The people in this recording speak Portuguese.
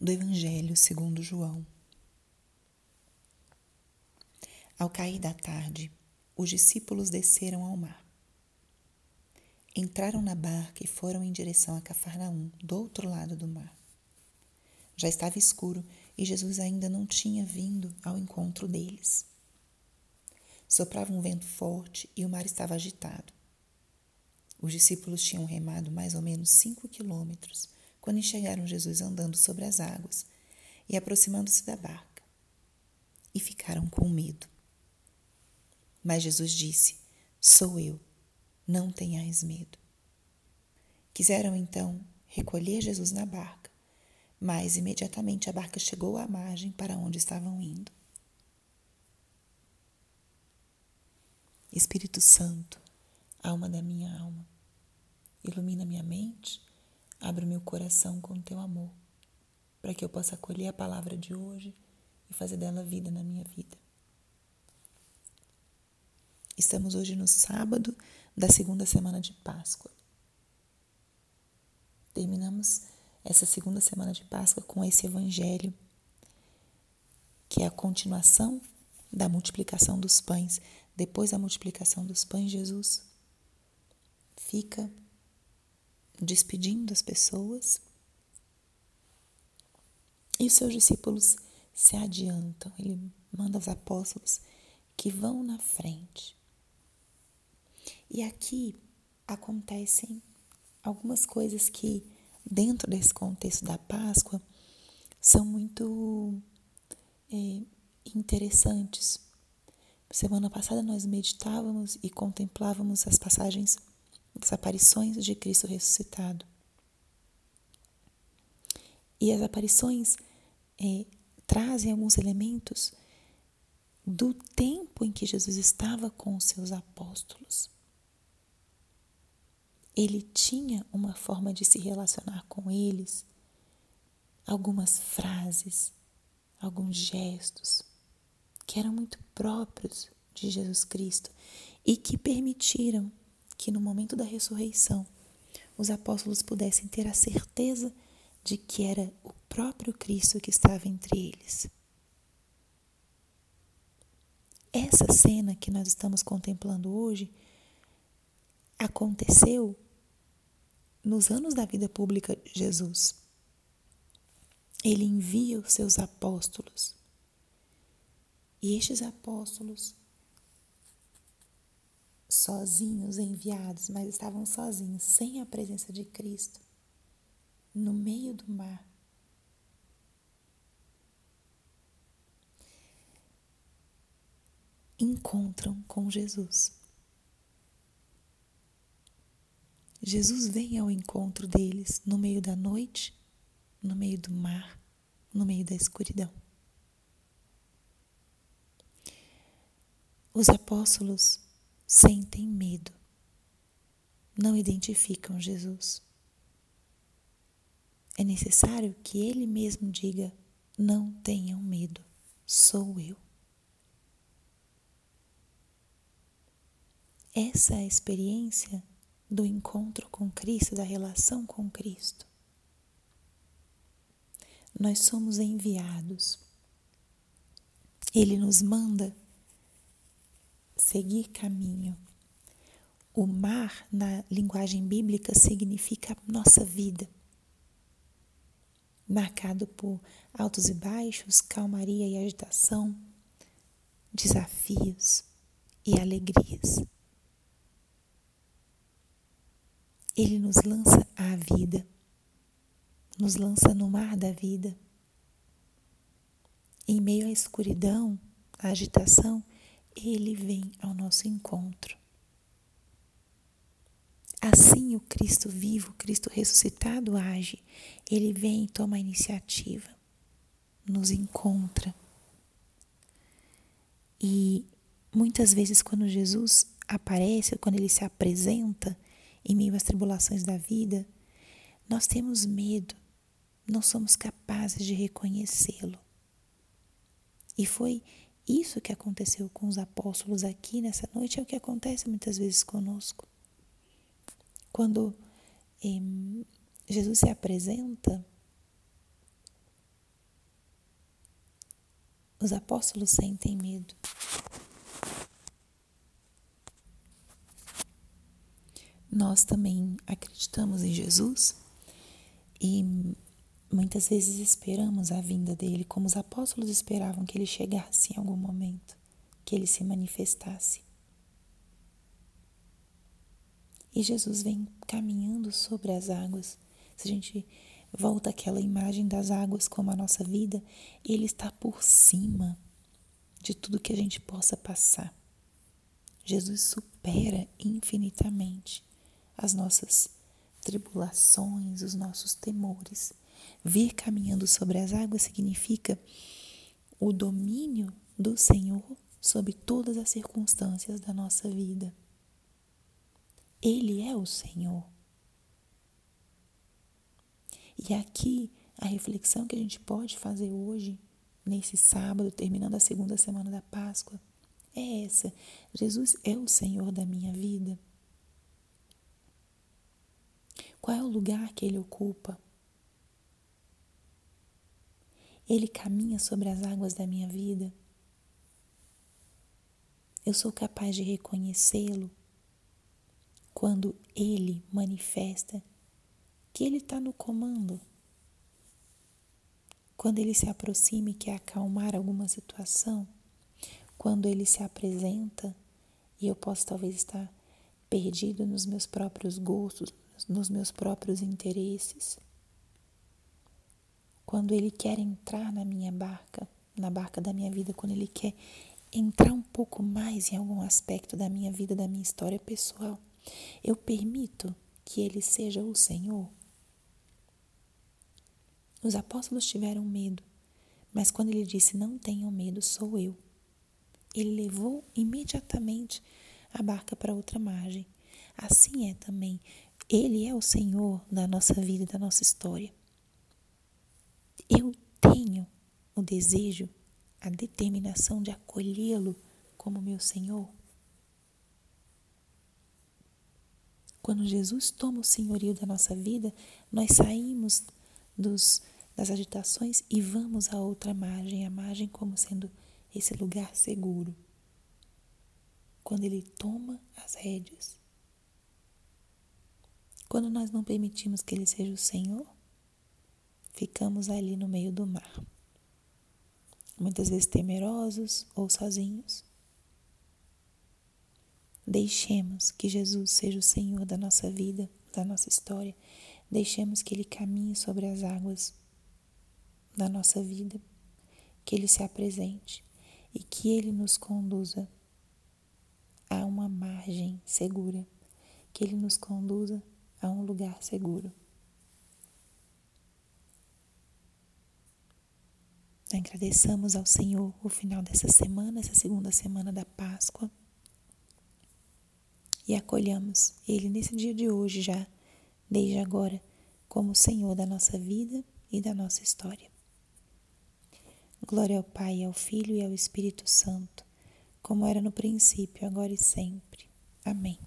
do Evangelho segundo João. Ao cair da tarde, os discípulos desceram ao mar. Entraram na barca e foram em direção a Cafarnaum, do outro lado do mar. Já estava escuro e Jesus ainda não tinha vindo ao encontro deles. Soprava um vento forte e o mar estava agitado. Os discípulos tinham remado mais ou menos cinco quilômetros quando enxergaram Jesus andando sobre as águas e aproximando-se da barca. E ficaram com medo. Mas Jesus disse: Sou eu, não tenhais medo. Quiseram então recolher Jesus na barca, mas imediatamente a barca chegou à margem para onde estavam indo. Espírito Santo, alma da minha alma, ilumina minha mente, abre meu coração com teu amor, para que eu possa acolher a palavra de hoje e fazer dela vida na minha vida. Estamos hoje no sábado da segunda semana de Páscoa. Terminamos essa segunda semana de Páscoa com esse evangelho, que é a continuação da multiplicação dos pães. Depois da multiplicação dos pães, Jesus fica despedindo as pessoas e os seus discípulos se adiantam. Ele manda os apóstolos que vão na frente e aqui acontecem algumas coisas que, dentro desse contexto da Páscoa, são muito é, interessantes. Semana passada nós meditávamos e contemplávamos as passagens das aparições de Cristo ressuscitado. E as aparições é, trazem alguns elementos do tempo em que Jesus estava com os seus apóstolos ele tinha uma forma de se relacionar com eles, algumas frases, alguns gestos que eram muito próprios de Jesus Cristo e que permitiram que no momento da ressurreição os apóstolos pudessem ter a certeza de que era o próprio Cristo que estava entre eles. Essa cena que nós estamos contemplando hoje aconteceu nos anos da vida pública de Jesus, ele envia os seus apóstolos. E estes apóstolos, sozinhos, enviados, mas estavam sozinhos, sem a presença de Cristo, no meio do mar. Encontram com Jesus. Jesus vem ao encontro deles no meio da noite, no meio do mar, no meio da escuridão. Os apóstolos sentem medo, não identificam Jesus. É necessário que ele mesmo diga: Não tenham medo, sou eu. Essa é a experiência do encontro com Cristo, da relação com Cristo. Nós somos enviados. Ele nos manda seguir caminho. O mar, na linguagem bíblica, significa nossa vida, marcado por altos e baixos, calmaria e agitação, desafios e alegrias. Ele nos lança à vida, nos lança no mar da vida. Em meio à escuridão, à agitação, ele vem ao nosso encontro. Assim o Cristo vivo, o Cristo ressuscitado age. Ele vem e toma a iniciativa, nos encontra. E muitas vezes, quando Jesus aparece, quando ele se apresenta, em meio às tribulações da vida, nós temos medo, não somos capazes de reconhecê-lo. E foi isso que aconteceu com os apóstolos aqui nessa noite, é o que acontece muitas vezes conosco. Quando eh, Jesus se apresenta, os apóstolos sentem medo. Nós também acreditamos em Jesus e muitas vezes esperamos a vinda dele, como os apóstolos esperavam que ele chegasse em algum momento, que ele se manifestasse. E Jesus vem caminhando sobre as águas. Se a gente volta àquela imagem das águas como a nossa vida, ele está por cima de tudo que a gente possa passar. Jesus supera infinitamente as nossas tribulações, os nossos temores. Vir caminhando sobre as águas significa o domínio do Senhor sobre todas as circunstâncias da nossa vida. Ele é o Senhor. E aqui a reflexão que a gente pode fazer hoje, nesse sábado, terminando a segunda semana da Páscoa, é essa: Jesus é o Senhor da minha vida. Qual é o lugar que ele ocupa? Ele caminha sobre as águas da minha vida. Eu sou capaz de reconhecê-lo quando ele manifesta que ele está no comando. Quando ele se aproxima e quer acalmar alguma situação, quando ele se apresenta e eu posso talvez estar perdido nos meus próprios gostos, nos meus próprios interesses. Quando ele quer entrar na minha barca, na barca da minha vida, quando ele quer entrar um pouco mais em algum aspecto da minha vida, da minha história pessoal, eu permito que Ele seja o Senhor? Os apóstolos tiveram medo, mas quando ele disse: Não tenham medo, sou eu, ele levou imediatamente a barca para outra margem. Assim é também. Ele é o Senhor da nossa vida, da nossa história. Eu tenho o desejo, a determinação de acolhê-lo como meu Senhor. Quando Jesus toma o senhorio da nossa vida, nós saímos dos, das agitações e vamos a outra margem, a margem como sendo esse lugar seguro. Quando Ele toma as rédeas. Quando nós não permitimos que Ele seja o Senhor, ficamos ali no meio do mar. Muitas vezes temerosos ou sozinhos. Deixemos que Jesus seja o Senhor da nossa vida, da nossa história. Deixemos que Ele caminhe sobre as águas da nossa vida, que Ele se apresente e que Ele nos conduza a uma margem segura, que Ele nos conduza a um lugar seguro. Agradeçamos ao Senhor o final dessa semana, essa segunda semana da Páscoa e acolhamos Ele nesse dia de hoje já, desde agora, como Senhor da nossa vida e da nossa história. Glória ao Pai, ao Filho e ao Espírito Santo, como era no princípio, agora e sempre. Amém.